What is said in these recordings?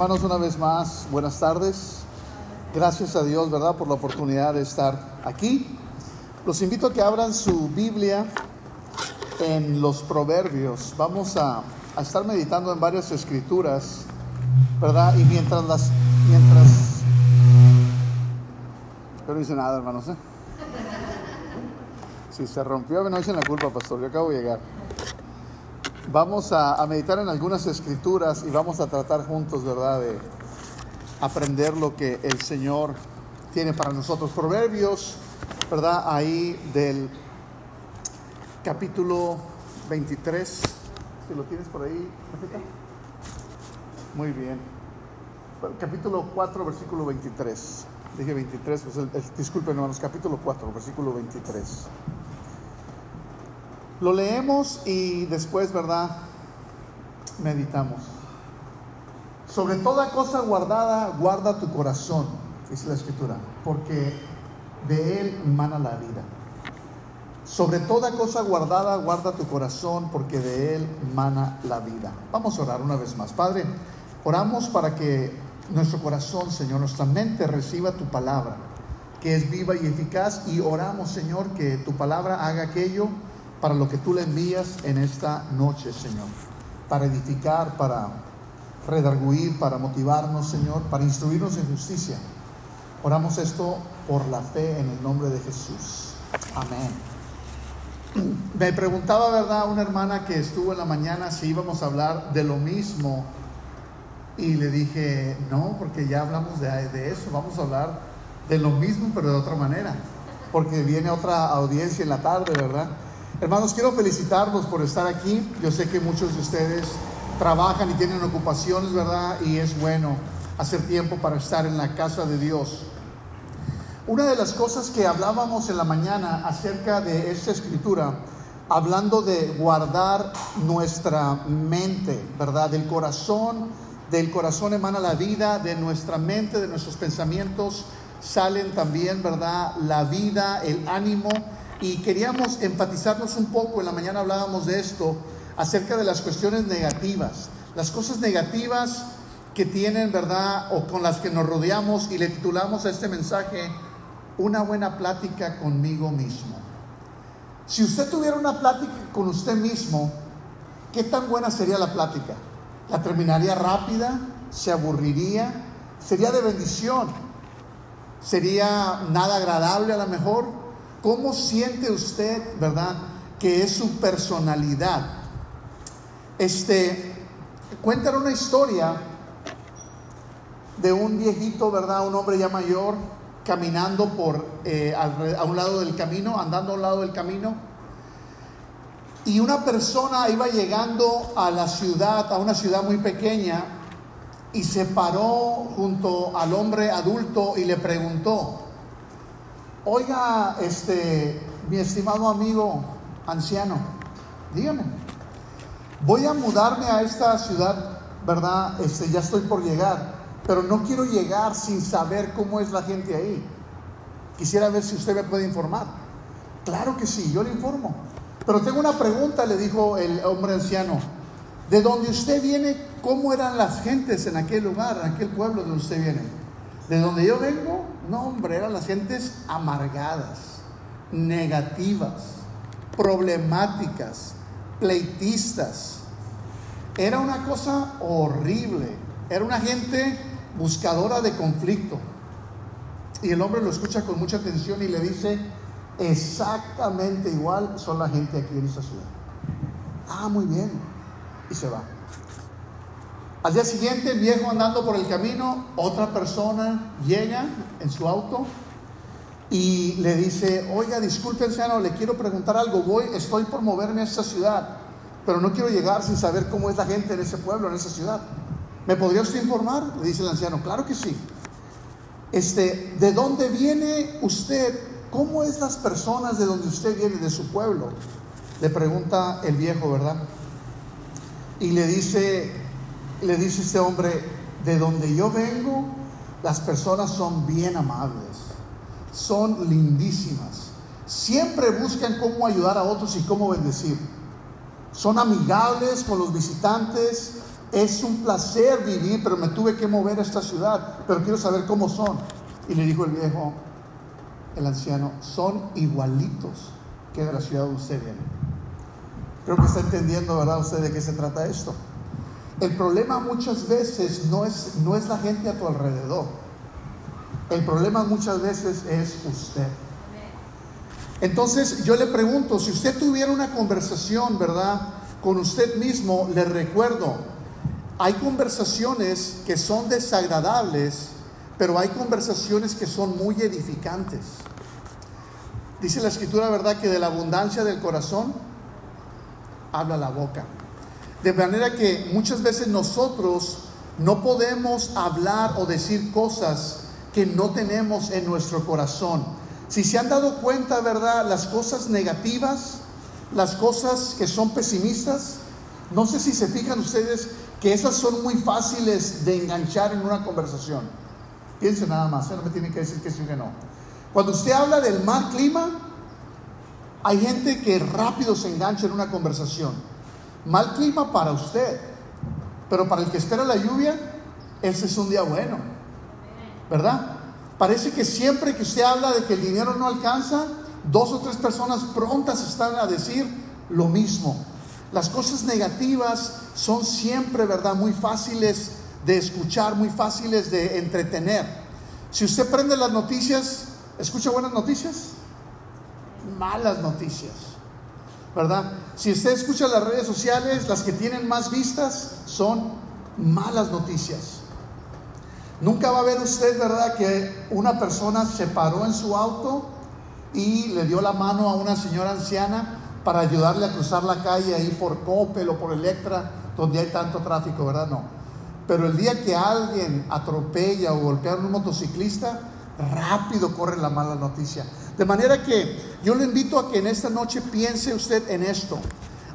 Hermanos, una vez más, buenas tardes. Gracias a Dios, ¿verdad?, por la oportunidad de estar aquí. Los invito a que abran su Biblia en los Proverbios. Vamos a, a estar meditando en varias escrituras, ¿verdad? Y mientras las, mientras... Pero no dice nada, hermanos, ¿eh? Si se rompió, no echen la culpa, pastor, yo acabo de llegar. Vamos a, meditar en algunas escrituras y vamos a tratar juntos, ¿verdad?, de aprender lo que el Señor tiene para nosotros. Proverbios, ¿verdad?, ahí del capítulo 23, si lo tienes por ahí, Muy bien. Capítulo 4, versículo 23. Dije 23, pues el, el, disculpen hermanos, capítulo 4, versículo 23. Lo leemos y después, ¿verdad? Meditamos. Sobre toda cosa guardada, guarda tu corazón, dice la escritura, porque de él mana la vida. Sobre toda cosa guardada, guarda tu corazón, porque de él mana la vida. Vamos a orar una vez más. Padre, oramos para que nuestro corazón, Señor, nuestra mente reciba tu palabra, que es viva y eficaz, y oramos, Señor, que tu palabra haga aquello para lo que tú le envías en esta noche, Señor. Para edificar, para redarguir, para motivarnos, Señor, para instruirnos en justicia. Oramos esto por la fe en el nombre de Jesús. Amén. Me preguntaba, ¿verdad?, una hermana que estuvo en la mañana si íbamos a hablar de lo mismo. Y le dije, no, porque ya hablamos de, de eso, vamos a hablar de lo mismo, pero de otra manera. Porque viene otra audiencia en la tarde, ¿verdad? Hermanos, quiero felicitarlos por estar aquí. Yo sé que muchos de ustedes trabajan y tienen ocupaciones, ¿verdad? Y es bueno hacer tiempo para estar en la casa de Dios. Una de las cosas que hablábamos en la mañana acerca de esta escritura, hablando de guardar nuestra mente, ¿verdad? Del corazón, del corazón emana la vida, de nuestra mente, de nuestros pensamientos salen también, ¿verdad? La vida, el ánimo y queríamos enfatizarnos un poco, en la mañana hablábamos de esto, acerca de las cuestiones negativas, las cosas negativas que tienen, ¿verdad? O con las que nos rodeamos y le titulamos a este mensaje, una buena plática conmigo mismo. Si usted tuviera una plática con usted mismo, ¿qué tan buena sería la plática? ¿La terminaría rápida? ¿Se aburriría? ¿Sería de bendición? ¿Sería nada agradable a lo mejor? ¿Cómo siente usted, verdad, que es su personalidad? Este, cuentan una historia de un viejito, ¿verdad? Un hombre ya mayor caminando por eh, a un lado del camino, andando a un lado del camino. Y una persona iba llegando a la ciudad, a una ciudad muy pequeña, y se paró junto al hombre adulto y le preguntó, Oiga, este, mi estimado amigo anciano, dígame, voy a mudarme a esta ciudad, ¿verdad? Este, ya estoy por llegar, pero no quiero llegar sin saber cómo es la gente ahí. Quisiera ver si usted me puede informar. Claro que sí, yo le informo. Pero tengo una pregunta, le dijo el hombre anciano. ¿De dónde usted viene? ¿Cómo eran las gentes en aquel lugar, en aquel pueblo de donde usted viene? De donde yo vengo, no, hombre, eran las gentes amargadas, negativas, problemáticas, pleitistas. Era una cosa horrible. Era una gente buscadora de conflicto. Y el hombre lo escucha con mucha atención y le dice, exactamente igual son la gente aquí en esta ciudad. Ah, muy bien. Y se va. Al día siguiente, el viejo andando por el camino, otra persona llega en su auto y le dice, oiga, disculpe anciano, le quiero preguntar algo, voy, estoy por moverme a esta ciudad, pero no quiero llegar sin saber cómo es la gente en ese pueblo, en esa ciudad. ¿Me podría usted informar? Le dice el anciano, claro que sí. Este, ¿de dónde viene usted? ¿Cómo es las personas de donde usted viene, de su pueblo? Le pregunta el viejo, ¿verdad? Y le dice, le dice este hombre, de donde yo vengo, las personas son bien amables, son lindísimas, siempre buscan cómo ayudar a otros y cómo bendecir. Son amigables con los visitantes, es un placer vivir, pero me tuve que mover a esta ciudad, pero quiero saber cómo son. Y le dijo el viejo, el anciano, son igualitos que de la ciudad donde usted viene. Creo que está entendiendo, ¿verdad, usted de qué se trata esto? El problema muchas veces no es, no es la gente a tu alrededor. El problema muchas veces es usted. Entonces yo le pregunto, si usted tuviera una conversación, ¿verdad? Con usted mismo, le recuerdo, hay conversaciones que son desagradables, pero hay conversaciones que son muy edificantes. Dice la escritura, ¿verdad? Que de la abundancia del corazón habla la boca. De manera que muchas veces nosotros no podemos hablar o decir cosas que no tenemos en nuestro corazón. Si se han dado cuenta, ¿verdad? Las cosas negativas, las cosas que son pesimistas, no sé si se fijan ustedes que esas son muy fáciles de enganchar en una conversación. Piensen nada más, ¿eh? no me tienen que decir que sí o que no. Cuando usted habla del mal clima, hay gente que rápido se engancha en una conversación. Mal clima para usted, pero para el que espera la lluvia, ese es un día bueno. ¿Verdad? Parece que siempre que usted habla de que el dinero no alcanza, dos o tres personas prontas están a decir lo mismo. Las cosas negativas son siempre, ¿verdad? Muy fáciles de escuchar, muy fáciles de entretener. Si usted prende las noticias, ¿escucha buenas noticias? Malas noticias, ¿verdad? Si usted escucha las redes sociales, las que tienen más vistas son malas noticias. Nunca va a ver usted, ¿verdad?, que una persona se paró en su auto y le dio la mano a una señora anciana para ayudarle a cruzar la calle ahí por Coppel o por Electra, donde hay tanto tráfico, ¿verdad? No. Pero el día que alguien atropella o golpea a un motociclista, rápido corre la mala noticia. De manera que yo le invito a que en esta noche piense usted en esto.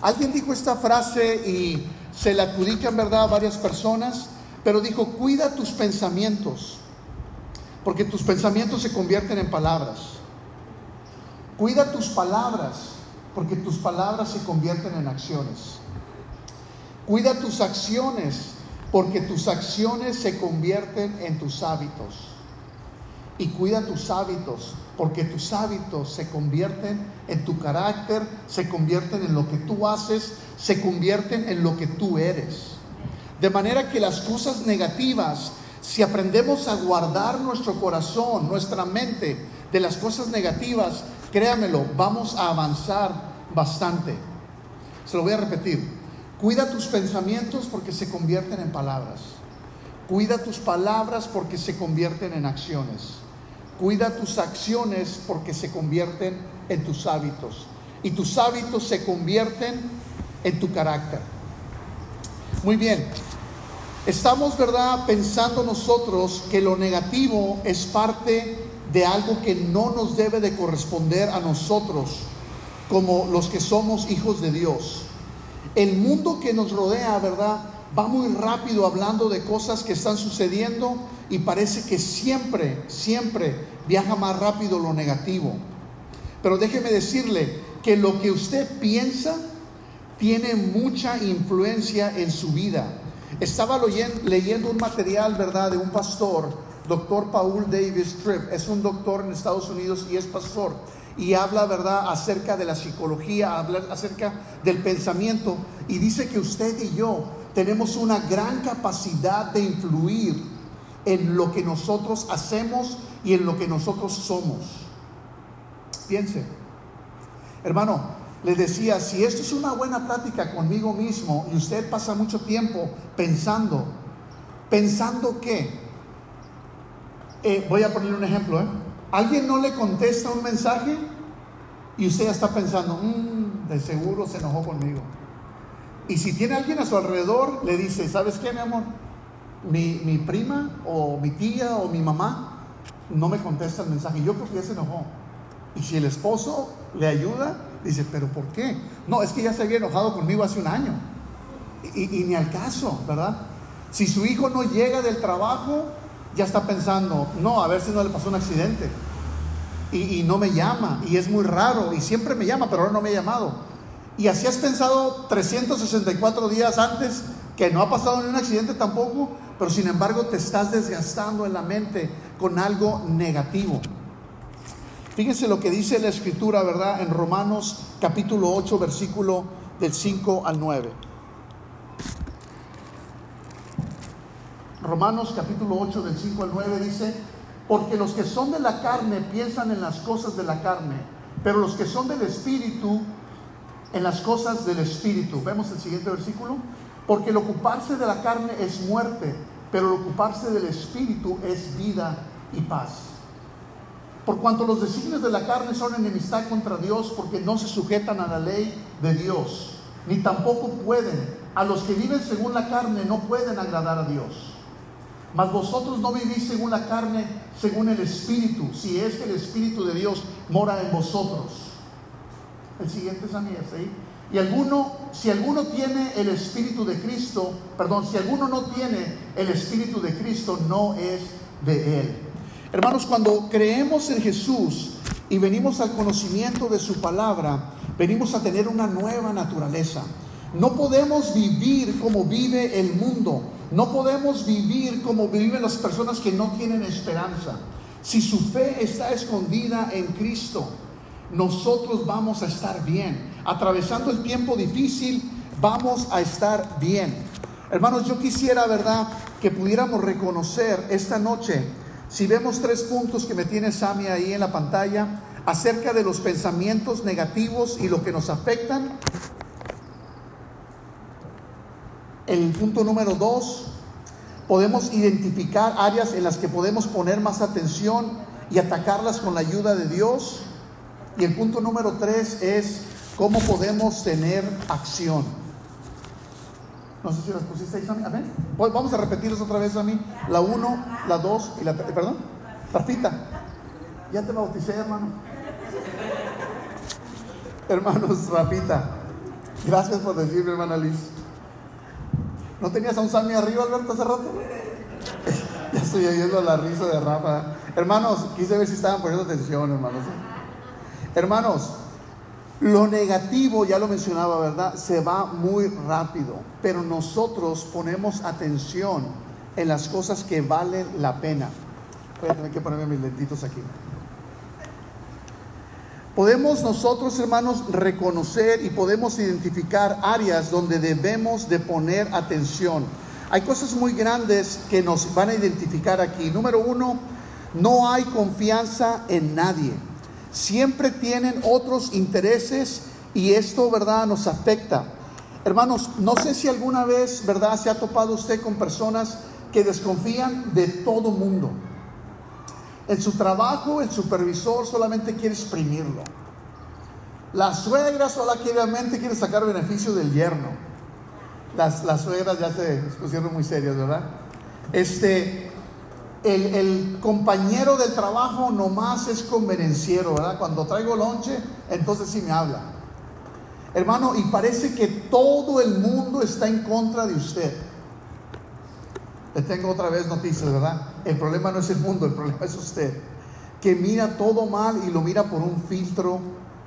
Alguien dijo esta frase y se la adjudican, ¿verdad?, a varias personas, pero dijo, cuida tus pensamientos, porque tus pensamientos se convierten en palabras. Cuida tus palabras, porque tus palabras se convierten en acciones. Cuida tus acciones, porque tus acciones se convierten en tus hábitos. Y cuida tus hábitos, porque tus hábitos se convierten en tu carácter, se convierten en lo que tú haces, se convierten en lo que tú eres. De manera que las cosas negativas, si aprendemos a guardar nuestro corazón, nuestra mente de las cosas negativas, Créamelo, vamos a avanzar bastante. Se lo voy a repetir. Cuida tus pensamientos porque se convierten en palabras. Cuida tus palabras porque se convierten en acciones. Cuida tus acciones porque se convierten en tus hábitos. Y tus hábitos se convierten en tu carácter. Muy bien. Estamos, ¿verdad?, pensando nosotros que lo negativo es parte de algo que no nos debe de corresponder a nosotros como los que somos hijos de Dios. El mundo que nos rodea, ¿verdad? Va muy rápido hablando de cosas que están sucediendo y parece que siempre, siempre viaja más rápido lo negativo. Pero déjeme decirle que lo que usted piensa tiene mucha influencia en su vida. Estaba leyendo un material, ¿verdad?, de un pastor doctor Paul Davis Tripp. Es un doctor en Estados Unidos y es pastor. Y habla, ¿verdad?, acerca de la psicología, habla acerca del pensamiento. Y dice que usted y yo tenemos una gran capacidad de influir en lo que nosotros hacemos y en lo que nosotros somos. Piense, hermano, le decía, si esto es una buena plática conmigo mismo y usted pasa mucho tiempo pensando, pensando qué, eh, voy a poner un ejemplo. ¿eh? Alguien no le contesta un mensaje y usted ya está pensando, mm, de seguro se enojó conmigo. Y si tiene alguien a su alrededor, le dice, ¿sabes qué, mi amor? Mi, mi prima o mi tía o mi mamá no me contesta el mensaje. Yo creo que ya se enojó. Y si el esposo le ayuda, dice, ¿pero por qué? No, es que ya se había enojado conmigo hace un año. Y, y ni al caso, ¿verdad? Si su hijo no llega del trabajo, ya está pensando, no, a ver si no le pasó un accidente. Y, no me llama, y es muy raro, y siempre me llama, pero ahora no me ha llamado. Y así has pensado 364 días antes que no ha pasado ni un accidente tampoco, pero sin embargo te estás desgastando en la mente con algo negativo. Fíjense lo que dice la escritura, ¿verdad? En Romanos capítulo 8, versículo del 5 al 9. Romanos capítulo 8 del 5 al 9 dice, porque los que son de la carne piensan en las cosas de la carne, pero los que son del espíritu en las cosas del espíritu. Vemos el siguiente versículo. Porque el ocuparse de la carne es muerte, pero el ocuparse del espíritu es vida y paz. Por cuanto los designios de la carne son enemistad contra Dios, porque no se sujetan a la ley de Dios, ni tampoco pueden. A los que viven según la carne no pueden agradar a Dios. Mas vosotros no vivís según la carne, según el Espíritu, si es que el Espíritu de Dios mora en vosotros. El siguiente es a mí, ahí. Y alguno, si alguno tiene el Espíritu de Cristo, perdón, si alguno no tiene el Espíritu de Cristo, no es de Él. Hermanos, cuando creemos en Jesús y venimos al conocimiento de su palabra, venimos a tener una nueva naturaleza. No podemos vivir como vive el mundo. No podemos vivir como viven las personas que no tienen esperanza. Si su fe está escondida en Cristo, nosotros vamos a estar bien. Atravesando el tiempo difícil, vamos a estar bien. Hermanos, yo quisiera, ¿verdad?, que pudiéramos reconocer esta noche, si vemos tres puntos que me tiene Sami ahí en la pantalla, acerca de los pensamientos negativos y lo que nos afectan, el punto número dos, podemos identificar áreas en las que podemos poner más atención y atacarlas con la ayuda de Dios. Y el punto número tres es cómo podemos tener acción. No sé si las pusiste ahí, Sammy. Pues vamos a repetirlas otra vez, Sammy. La uno, la dos y la tres. Perdón. Rafita. Ya te bauticé, hermano. Hermanos, Rafita. Gracias por decirme, hermana Liz. ¿No tenías a un Sammy arriba, Alberto, hace rato? ya estoy oyendo la risa de Rafa. Hermanos, quise ver si estaban poniendo atención, hermanos. Hermanos, lo negativo, ya lo mencionaba, ¿verdad? Se va muy rápido, pero nosotros ponemos atención en las cosas que valen la pena. Voy a tener que ponerme mis lentitos aquí. Podemos nosotros, hermanos, reconocer y podemos identificar áreas donde debemos de poner atención. Hay cosas muy grandes que nos van a identificar aquí. Número uno, no hay confianza en nadie. Siempre tienen otros intereses y esto, ¿verdad?, nos afecta. Hermanos, no sé si alguna vez, ¿verdad?, se ha topado usted con personas que desconfían de todo mundo. En su trabajo, el supervisor solamente quiere exprimirlo. La suegra solamente quiere sacar beneficio del yerno. Las, las suegras ya se pusieron muy serias, ¿verdad? Este, el, compañero del trabajo nomás es convenenciero, ¿verdad? Cuando traigo lonche, entonces sí me habla. Hermano, y parece que todo el mundo está en contra de usted. Le tengo otra vez noticias, ¿verdad? El problema no es el mundo, el problema es usted, que mira todo mal y lo mira por un filtro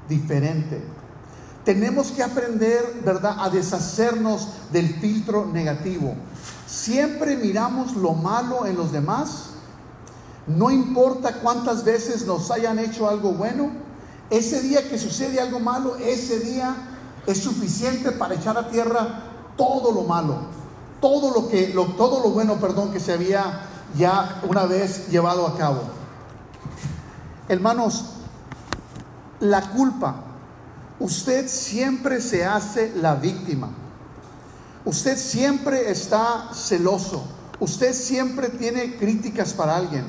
diferente. Tenemos que aprender, ¿verdad?, a deshacernos del filtro negativo. Siempre miramos lo malo en los demás. No importa cuántas veces nos hayan hecho algo bueno, ese día que sucede algo malo, ese día es suficiente para echar a tierra todo lo malo todo lo que, todo lo bueno, perdón, que se había ya una vez llevado a cabo. Hermanos, la culpa, usted siempre se hace la víctima. Usted siempre está celoso. Usted siempre tiene críticas para alguien.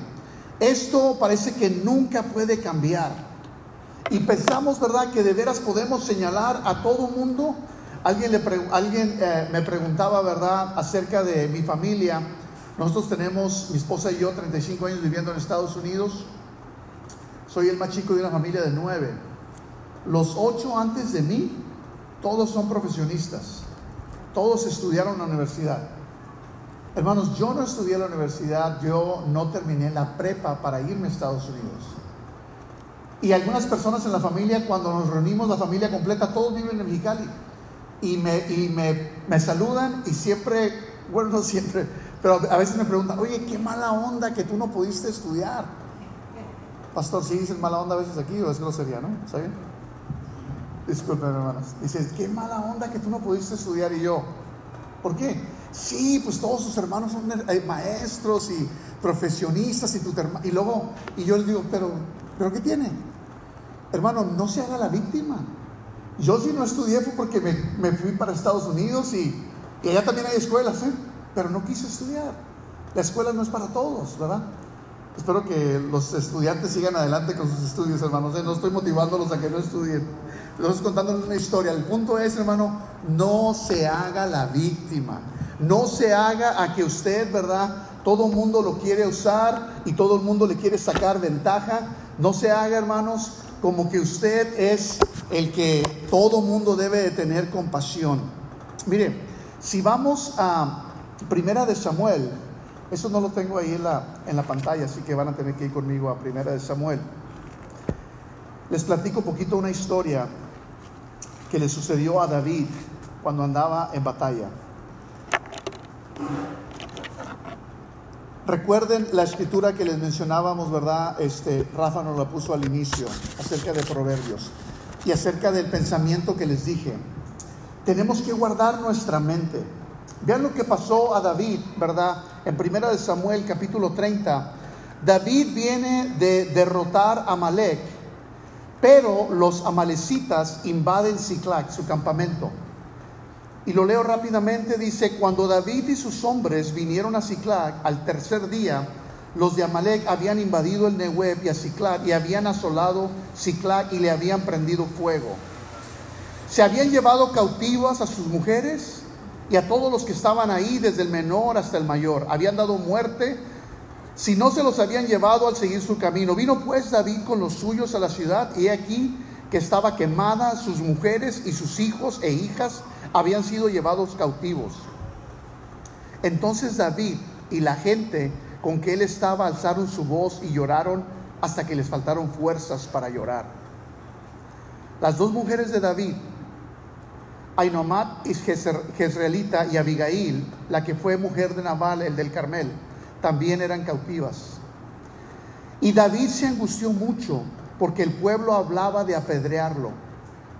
Esto parece que nunca puede cambiar. Y pensamos, ¿verdad?, que de veras podemos señalar a todo mundo Alguien, le alguien eh, me preguntaba, ¿verdad?, acerca de mi familia. Nosotros tenemos, mi esposa y yo, 35 años viviendo en Estados Unidos. Soy el más chico de una familia de nueve. Los ocho antes de mí, todos son profesionistas. Todos estudiaron en la universidad. Hermanos, yo no estudié en la universidad, yo no terminé la prepa para irme a Estados Unidos. Y algunas personas en la familia, cuando nos reunimos, la familia completa, todos viven en Mexicali. y me, y me, me saludan y siempre, bueno, no siempre, pero a veces me preguntan, oye, qué mala onda que tú no pudiste estudiar. Pastor, si ¿sí dices mala onda a veces aquí o es grosería, ¿no? ¿Está bien? Disculpen, hermanos. Dices, qué mala onda que tú no pudiste estudiar y yo. ¿Por qué? Sí, pues todos sus hermanos son eh, maestros y profesionistas y tu y luego, y yo les digo, pero, pero ¿qué tiene? Hermano, no se haga la víctima. Yo sí no estudié fue porque me, me fui para Estados Unidos y, allá también hay escuelas, ¿eh? pero no quise estudiar. La escuela no es para todos, ¿verdad? Espero que los estudiantes sigan adelante con sus estudios, hermanos. ¿eh? No estoy motivándolos a que no estudien. Estoy contando una historia. El punto es, hermano, no se haga la víctima. No se haga a que usted, ¿verdad? Todo el mundo lo quiere usar y todo el mundo le quiere sacar ventaja. No se haga, hermanos, como que usted es el que todo mundo debe de tener compasión. Mire, si vamos a Primera de Samuel, eso no lo tengo ahí en la, en la pantalla, así que van a tener que ir conmigo a Primera de Samuel. Les platico un poquito una historia que le sucedió a David cuando andaba en batalla. Recuerden la escritura que les mencionábamos, ¿verdad? Este, Rafa nos la puso al inicio, acerca de Proverbios y acerca del pensamiento que les dije. Tenemos que guardar nuestra mente. Vean lo que pasó a David, ¿verdad? En primera de Samuel capítulo 30. David viene de derrotar a Malek, pero los amalecitas invaden Ciclac, su campamento. Y lo leo rápidamente, dice, cuando David y sus hombres vinieron a Ciclac al tercer día, los de Amalek habían invadido el Nehueb y a Ciclac y habían asolado Ciclac y le habían prendido fuego. Se habían llevado cautivas a sus mujeres y a todos los que estaban ahí, desde el menor hasta el mayor. Habían dado muerte si no se los habían llevado al seguir su camino. Vino pues David con los suyos a la ciudad y aquí que estaba quemada, sus mujeres y sus hijos e hijas habían sido llevados cautivos. Entonces David y la gente con que él estaba alzaron su voz y lloraron hasta que les faltaron fuerzas para llorar. Las dos mujeres de David, Ainomat y Jezreelita y Abigail, la que fue mujer de Nabal, el del Carmel, también eran cautivas. Y David se angustió mucho porque el pueblo hablaba de apedrearlo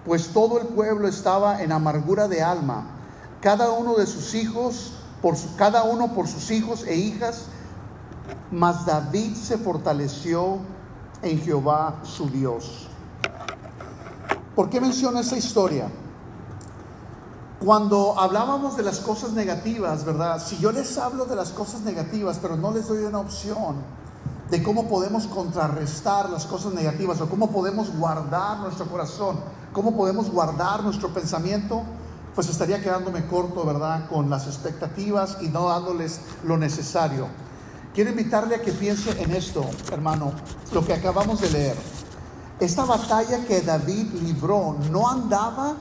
pues todo el pueblo estaba en amargura de alma, cada uno de sus hijos, por cada uno por sus hijos e hijas, mas David se fortaleció en Jehová su Dios. ¿Por qué menciono esta historia? Cuando hablábamos de las cosas negativas, ¿verdad? Si yo les hablo de las cosas negativas, pero no les doy una opción de cómo podemos contrarrestar las cosas negativas o cómo podemos guardar nuestro corazón ¿Cómo podemos guardar nuestro pensamiento? Pues estaría quedándome corto, ¿verdad? Con las expectativas y no dándoles lo necesario. Quiero invitarle a que piense en esto, hermano, lo que acabamos de leer. Esta batalla que David libró no andaba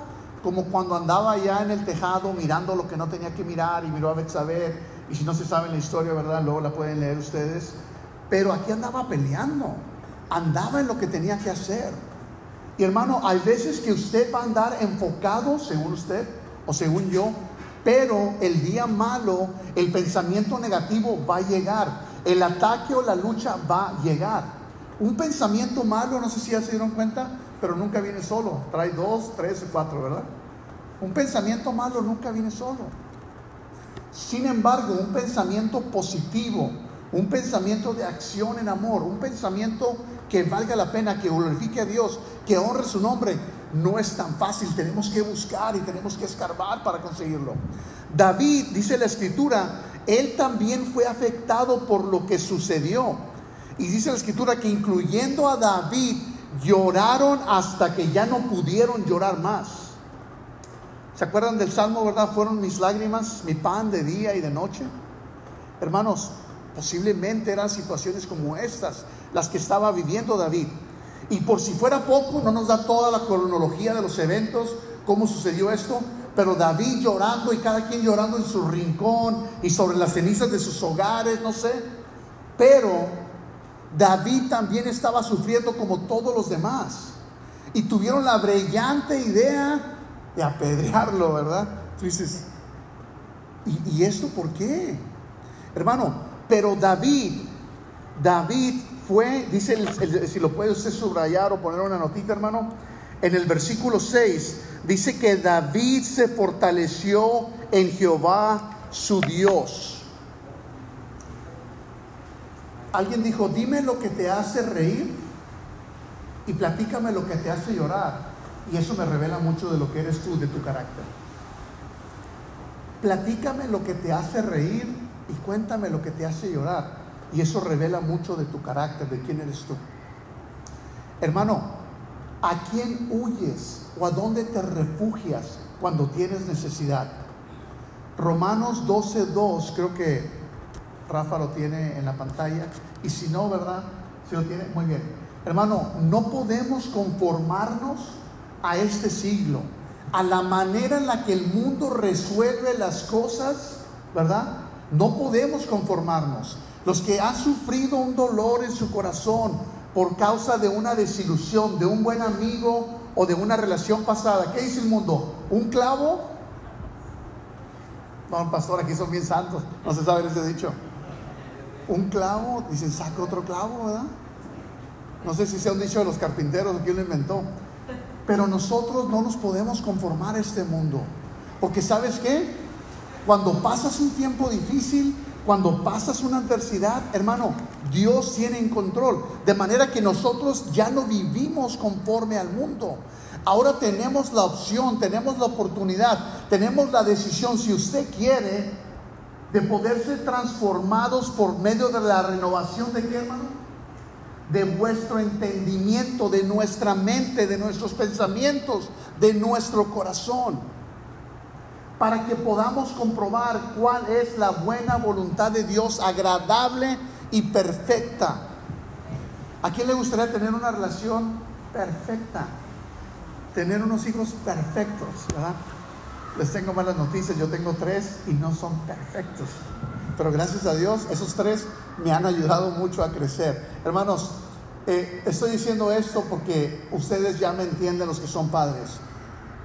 como cuando andaba allá en el tejado mirando lo que no tenía que mirar y miró a Betsabé. Y si no se sabe la historia, ¿verdad? Luego la pueden leer ustedes. Pero aquí andaba peleando, andaba en lo que tenía que hacer. Y hermano, hay veces que usted va a andar enfocado, según usted o según yo, pero el día malo, el pensamiento negativo va a llegar. El ataque o la lucha va a llegar. Un pensamiento malo, no sé si ya se dieron cuenta, pero nunca viene solo. Trae dos, tres, cuatro, ¿verdad? Un pensamiento malo nunca viene solo. Sin embargo, un pensamiento positivo, un pensamiento de acción en amor, un pensamiento que valga la pena, que glorifique a Dios, que honre su nombre, no es tan fácil. Tenemos que buscar y tenemos que escarbar para conseguirlo. David, dice la escritura, él también fue afectado por lo que sucedió. Y dice la escritura que incluyendo a David, lloraron hasta que ya no pudieron llorar más. ¿Se acuerdan del salmo, verdad? Fueron mis lágrimas, mi pan de día y de noche. Hermanos, posiblemente eran situaciones como estas las que estaba viviendo David. Y por si fuera poco, no nos da toda la cronología de los eventos, cómo sucedió esto, pero David llorando y cada quien llorando en su rincón y sobre las cenizas de sus hogares, no sé. Pero David también estaba sufriendo como todos los demás. Y tuvieron la brillante idea de apedrearlo, ¿verdad? Tú dices, ¿y, esto por qué? Hermano, pero David, David fue, dice, si lo puede usted subrayar o poner una notita, hermano, en el versículo 6, dice que David se fortaleció en Jehová su Dios. Alguien dijo, dime lo que te hace reír y platícame lo que te hace llorar. Y eso me revela mucho de lo que eres tú, de tu carácter. Platícame lo que te hace reír y cuéntame lo que te hace llorar. Y eso revela mucho de tu carácter, de quién eres tú. Hermano, ¿a quién huyes o a dónde te refugias cuando tienes necesidad? Romanos 12.2, creo que Rafa lo tiene en la pantalla. Y si no, ¿verdad? Si lo tiene, muy bien. Hermano, no podemos conformarnos a este siglo, a la manera en la que el mundo resuelve las cosas, ¿verdad? No podemos conformarnos. Los que han sufrido un dolor en su corazón por causa de una desilusión, de un buen amigo o de una relación pasada, ¿qué dice el mundo? ¿Un clavo? No, pastor, aquí son bien santos, no se sabe ese dicho. Un clavo, dicen, saca otro clavo, ¿verdad? No sé si sea un dicho de los carpinteros o quién lo inventó. Pero nosotros no nos podemos conformar a este mundo. Porque sabes qué? Cuando pasas un tiempo difícil, cuando pasas una adversidad, hermano, Dios tiene en control. De manera que nosotros ya no vivimos conforme al mundo. Ahora tenemos la opción, tenemos la oportunidad, tenemos la decisión, si usted quiere, de poder ser transformados por medio de la renovación de qué, hermano? de vuestro entendimiento, de nuestra mente, de nuestros pensamientos, de nuestro corazón, para que podamos comprobar cuál es la buena voluntad de Dios, agradable y perfecta. ¿A quién le gustaría tener una relación perfecta? Tener unos hijos perfectos, ¿verdad? Les tengo malas noticias, yo tengo tres y no son perfectos. Pero gracias a Dios, esos tres me han ayudado mucho a crecer. Hermanos, eh, estoy diciendo esto porque ustedes ya me entienden los que son padres.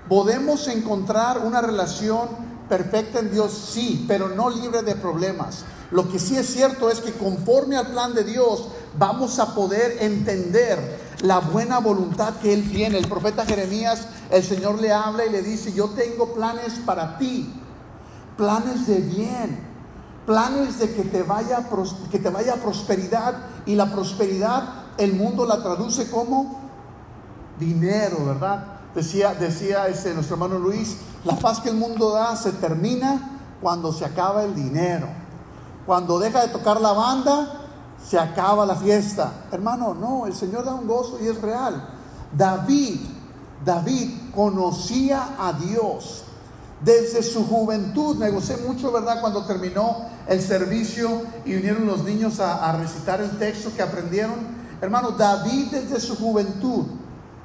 Podemos encontrar una relación perfecta en Dios, sí, pero no libre de problemas. Lo que sí es cierto es que conforme al plan de Dios vamos a poder entender la buena voluntad que Él tiene. El profeta Jeremías, el Señor le habla y le dice, yo tengo planes para ti, planes de bien planes de que te vaya, que te vaya prosperidad y la prosperidad el mundo la traduce como dinero, ¿verdad? Decía, decía nuestro hermano Luis, la paz que el mundo da se termina cuando se acaba el dinero. Cuando deja de tocar la banda, se acaba la fiesta. Hermano, no, el Señor da un gozo y es real. David, David conocía a Dios desde su juventud. Me gocé mucho, ¿verdad? Cuando terminó el servicio y vinieron los niños a, recitar el texto que aprendieron. Hermano, David desde su juventud,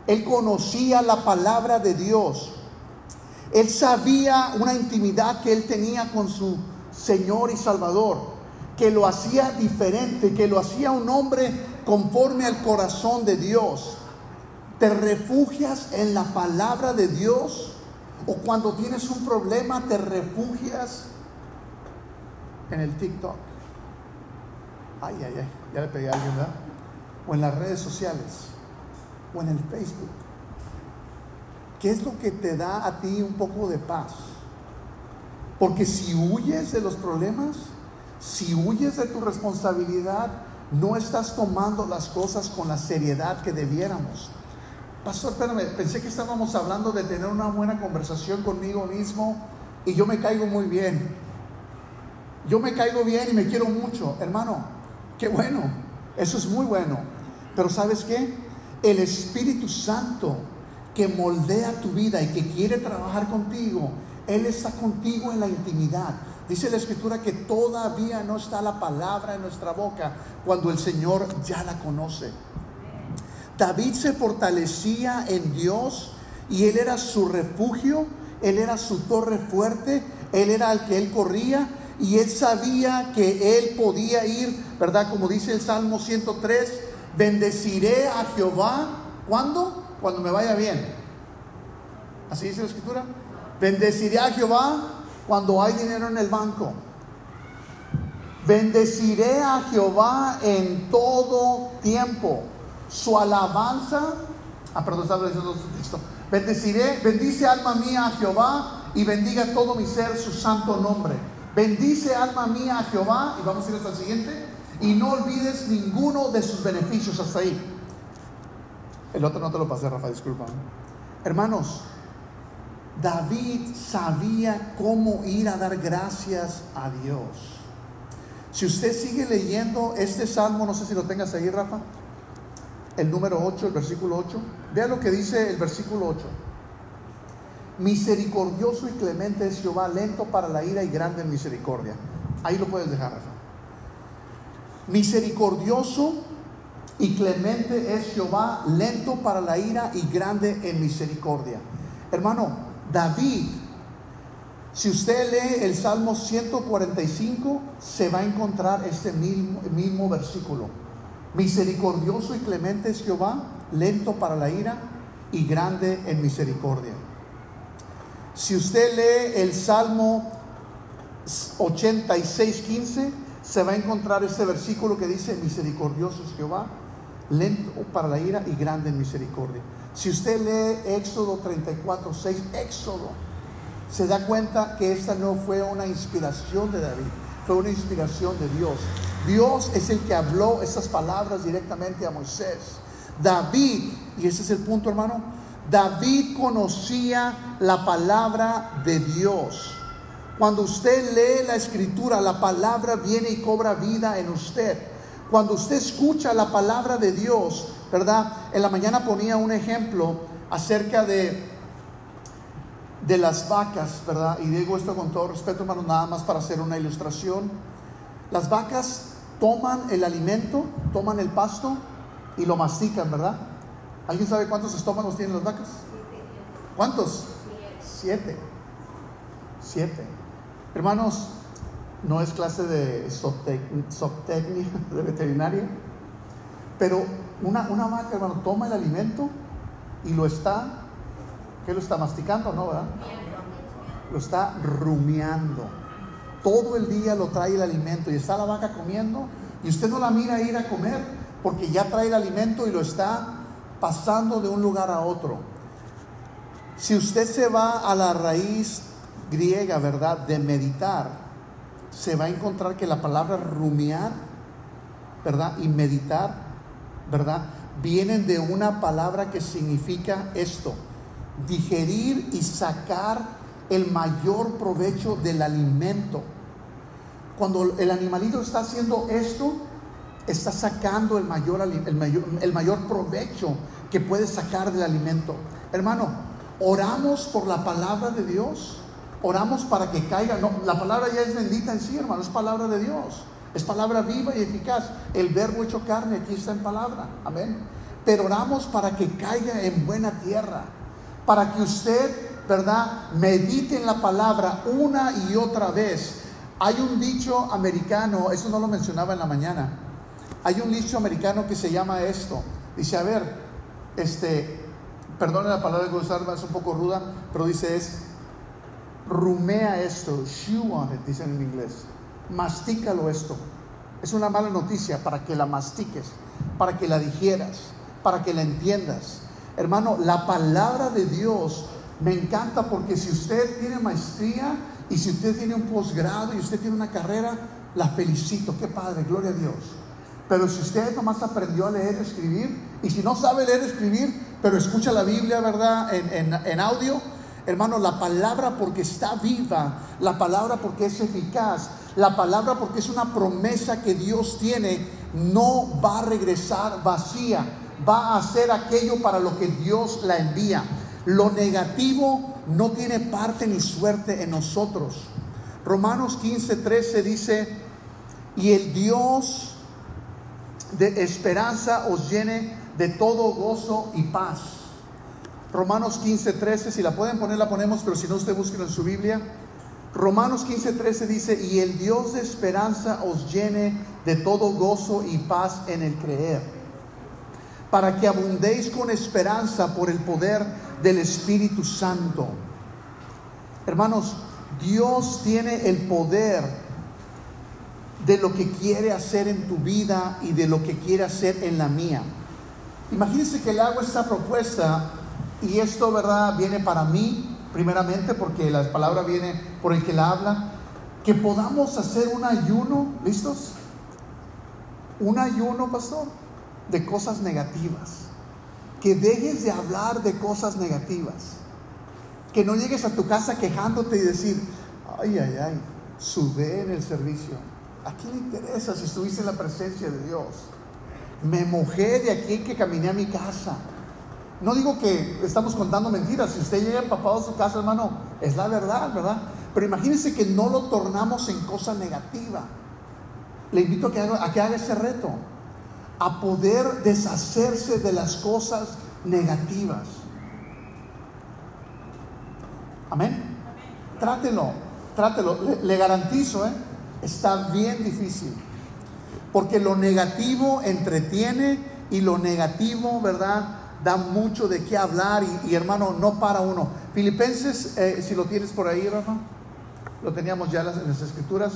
él conocía la palabra de Dios. Él sabía una intimidad que él tenía con su Señor y Salvador, que lo hacía diferente, que lo hacía un hombre conforme al corazón de Dios. Te refugias en la palabra de Dios o cuando tienes un problema te refugias en el TikTok. Ay, ay, ay, ya le pegué a alguien, ¿verdad? O en las redes sociales, o en el Facebook. ¿Qué es lo que te da a ti un poco de paz? Porque si huyes de los problemas, si huyes de tu responsabilidad, no estás tomando las cosas con la seriedad que debiéramos. Pastor, espérame, pensé que estábamos hablando de tener una buena conversación conmigo mismo y yo me caigo muy bien. Yo me caigo bien y me quiero mucho. Hermano, qué bueno. Eso es muy bueno. Pero ¿sabes qué? El Espíritu Santo que moldea tu vida y que quiere trabajar contigo, Él está contigo en la intimidad. Dice la Escritura que todavía no está la palabra en nuestra boca cuando el Señor ya la conoce. David se fortalecía en Dios y él era su refugio, él era su torre fuerte, él era el que él corría y él sabía que él podía ir, ¿verdad? Como dice el Salmo 103, bendeciré a Jehová. ¿Cuándo? Cuando me vaya bien. Así dice la escritura. Bendeciré a Jehová cuando hay dinero en el banco. Bendeciré a Jehová en todo tiempo. Su alabanza. Ah, perdón, estaba diciendo texto. Bendeciré, bendice alma mía a Jehová y bendiga todo mi ser su santo nombre. Bendice alma mía a Jehová, y vamos a ir hasta el siguiente, y no olvides ninguno de sus beneficios hasta ahí. El otro no te lo pasé, Rafa, disculpa. Hermanos, David sabía cómo ir a dar gracias a Dios. Si usted sigue leyendo este salmo, no sé si lo tengas ahí, Rafa, el número 8, el versículo 8, vea lo que dice el versículo 8. Misericordioso y clemente es Jehová, lento para la ira y grande en misericordia. Ahí lo puedes dejar, Rafa. Misericordioso y clemente es Jehová, lento para la ira y grande en misericordia. Hermano, David si usted lee el Salmo 145, se va a encontrar este mismo, versículo. Misericordioso y clemente es Jehová, lento para la ira y grande en misericordia. Si usted lee el Salmo 86, 15, se va a encontrar este versículo que dice, misericordioso es Jehová, lento para la ira y grande en misericordia. Si usted lee Éxodo 34, 6, Éxodo se da cuenta que esta no fue una inspiración de David, fue una inspiración de Dios. Dios es el que habló estas palabras directamente a Moisés. David, y ese es el punto hermano, David conocía la palabra de Dios. Cuando usted lee la escritura, la palabra viene y cobra vida en usted. Cuando usted escucha la palabra de Dios, ¿verdad? En la mañana ponía un ejemplo acerca de de las vacas, ¿verdad? Y digo esto con todo respeto, hermano, nada más para hacer una ilustración. Las vacas toman el alimento, toman el pasto y lo mastican, ¿verdad? ¿Alguien sabe cuántos estómagos tienen las vacas? ¿Cuántos? Siete. Siete. Hermanos, no es clase de zootecnia, de veterinaria, pero una, una vaca, hermano, toma el alimento y lo está ¿Qué lo está masticando? No, ¿verdad? Lo está rumiando. Todo el día lo trae el alimento y está la vaca comiendo y usted no la mira ir a comer porque ya trae el alimento y lo está pasando de un lugar a otro. Si usted se va a la raíz griega, ¿verdad? De meditar, se va a encontrar que la palabra rumiar, ¿verdad? Y meditar, ¿verdad? Vienen de una palabra que significa esto digerir y sacar el mayor provecho del alimento. Cuando el animalito está haciendo esto, está sacando el mayor, el mayor, provecho que puede sacar del alimento. Hermano, oramos por la palabra de Dios. Oramos para que caiga. No, la palabra ya es bendita en sí, hermano. Es palabra de Dios. Es palabra viva y eficaz. El verbo hecho carne aquí está en palabra. Amén. Pero oramos para que caiga en buena tierra para que usted, ¿verdad?, medite en la palabra una y otra vez. Hay un dicho americano, eso no lo mencionaba en la mañana, hay un dicho americano que se llama esto. Dice, a ver, este, perdone la palabra que usar, es un poco ruda, pero dice es, rumea esto, chew on it, dicen en inglés, mastícalo esto. Es una mala noticia para que la mastiques, para que la digieras, para que la entiendas. Hermano, la palabra de Dios me encanta porque si usted tiene maestría y si usted tiene un posgrado y usted tiene una carrera, la felicito, qué padre, gloria a Dios. Pero si usted nomás aprendió a leer y escribir, y si no sabe leer y escribir, pero escucha la Biblia, ¿verdad? En, en audio, hermano, la palabra porque está viva, la palabra porque es eficaz, la palabra porque es una promesa que Dios tiene, no va a regresar vacía va a hacer aquello para lo que Dios la envía. Lo negativo no tiene parte ni suerte en nosotros. Romanos 15, 13 dice, y el Dios de esperanza os llene de todo gozo y paz. Romanos 15, 13, si la pueden poner, la ponemos, pero si no, usted busquen en su Biblia. Romanos 15, 13 dice, y el Dios de esperanza os llene de todo gozo y paz en el creer para que abundéis con esperanza por el poder del Espíritu Santo. Hermanos, Dios tiene el poder de lo que quiere hacer en tu vida y de lo que quiere hacer en la mía. Imagínense que le hago esta propuesta y esto, ¿verdad?, viene para mí, primeramente, porque la palabra viene por el que la habla, que podamos hacer un ayuno, ¿listos? Un ayuno, pastor, de cosas negativas. Que dejes de hablar de cosas negativas. Que no llegues a tu casa quejándote y decir, ay, ay, ay, sudé en el servicio. ¿A quién le interesa si estuviste en la presencia de Dios? Me mojé de aquí que caminé a mi casa. No digo que estamos contando mentiras. Si usted llega empapado a su casa, hermano, es la verdad, ¿verdad? Pero imagínense que no lo tornamos en cosa negativa. Le invito a que haga, a que haga ese reto. A poder deshacerse de las cosas negativas. Amén. Trátelo, trátelo. Le, garantizo, ¿eh? está bien difícil. Porque lo negativo entretiene y lo negativo, ¿verdad? Da mucho de qué hablar y, hermano, no para uno. Filipenses, eh, si lo tienes por ahí, Rafa, lo teníamos ya en las escrituras.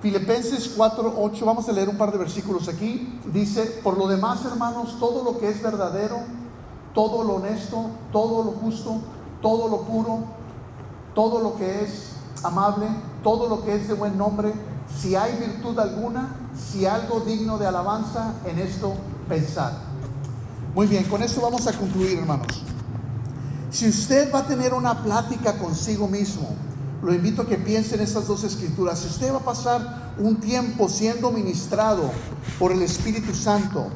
Filipenses 4, 8, vamos a leer un par de versículos aquí. Dice, por lo demás, hermanos, todo lo que es verdadero, todo lo honesto, todo lo justo, todo lo puro, todo lo que es amable, todo lo que es de buen nombre, si hay virtud alguna, si algo digno de alabanza, en esto pensar. Muy bien, con esto vamos a concluir, hermanos. Si usted va a tener una plática consigo mismo, lo invito a que piense en estas dos escrituras. Si usted va a pasar un tiempo siendo ministrado por el Espíritu Santo,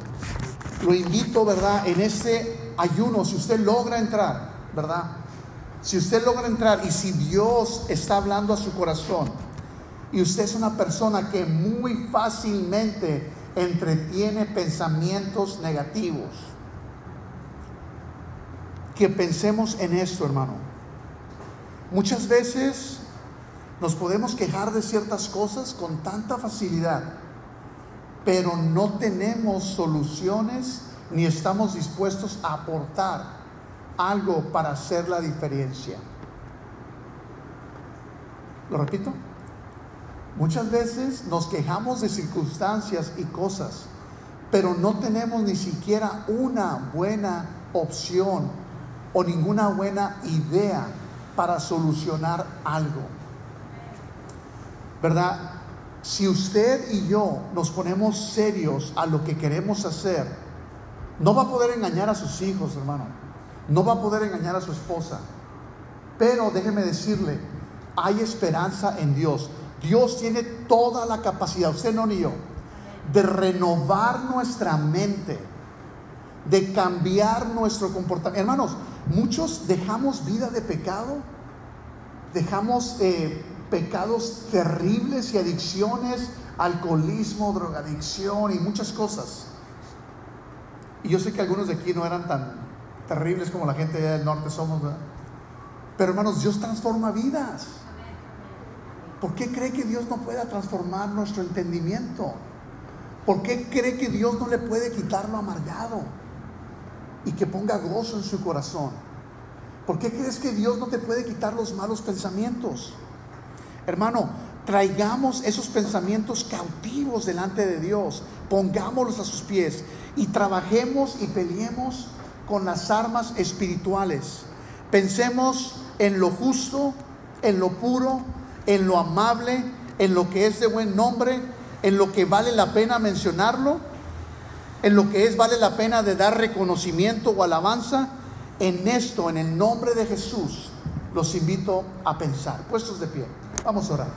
lo invito, ¿verdad? En este ayuno, si usted logra entrar, ¿verdad? Si usted logra entrar y si Dios está hablando a su corazón y usted es una persona que muy fácilmente entretiene pensamientos negativos, que pensemos en esto, hermano. Muchas veces nos podemos quejar de ciertas cosas con tanta facilidad, pero no tenemos soluciones ni estamos dispuestos a aportar algo para hacer la diferencia. ¿Lo repito? Muchas veces nos quejamos de circunstancias y cosas, pero no tenemos ni siquiera una buena opción o ninguna buena idea para solucionar algo. ¿Verdad? Si usted y yo nos ponemos serios a lo que queremos hacer, no va a poder engañar a sus hijos, hermano. No va a poder engañar a su esposa. Pero déjeme decirle, hay esperanza en Dios. Dios tiene toda la capacidad, usted no ni yo, de renovar nuestra mente, de cambiar nuestro comportamiento. Hermanos, muchos dejamos vida de pecado, dejamos eh, pecados terribles y adicciones, alcoholismo, drogadicción y muchas cosas. Y yo sé que algunos de aquí no eran tan terribles como la gente del norte somos, ¿verdad? Pero hermanos, Dios transforma vidas. ¿Por qué cree que Dios no pueda transformar nuestro entendimiento? ¿Por qué cree que Dios no le puede quitar lo amargado y que ponga gozo en su corazón? ¿Por qué crees que Dios no te puede quitar los malos pensamientos? Hermano, traigamos esos pensamientos cautivos delante de Dios, pongámoslos a sus pies y trabajemos y peleemos con las armas espirituales. Pensemos en lo justo, en lo puro, en lo amable, en lo que es de buen nombre, en lo que vale la pena mencionarlo, en lo que es vale la pena de dar reconocimiento o alabanza. En esto, en el nombre de Jesús, los invito a pensar. Puestos de pie, vamos a orar.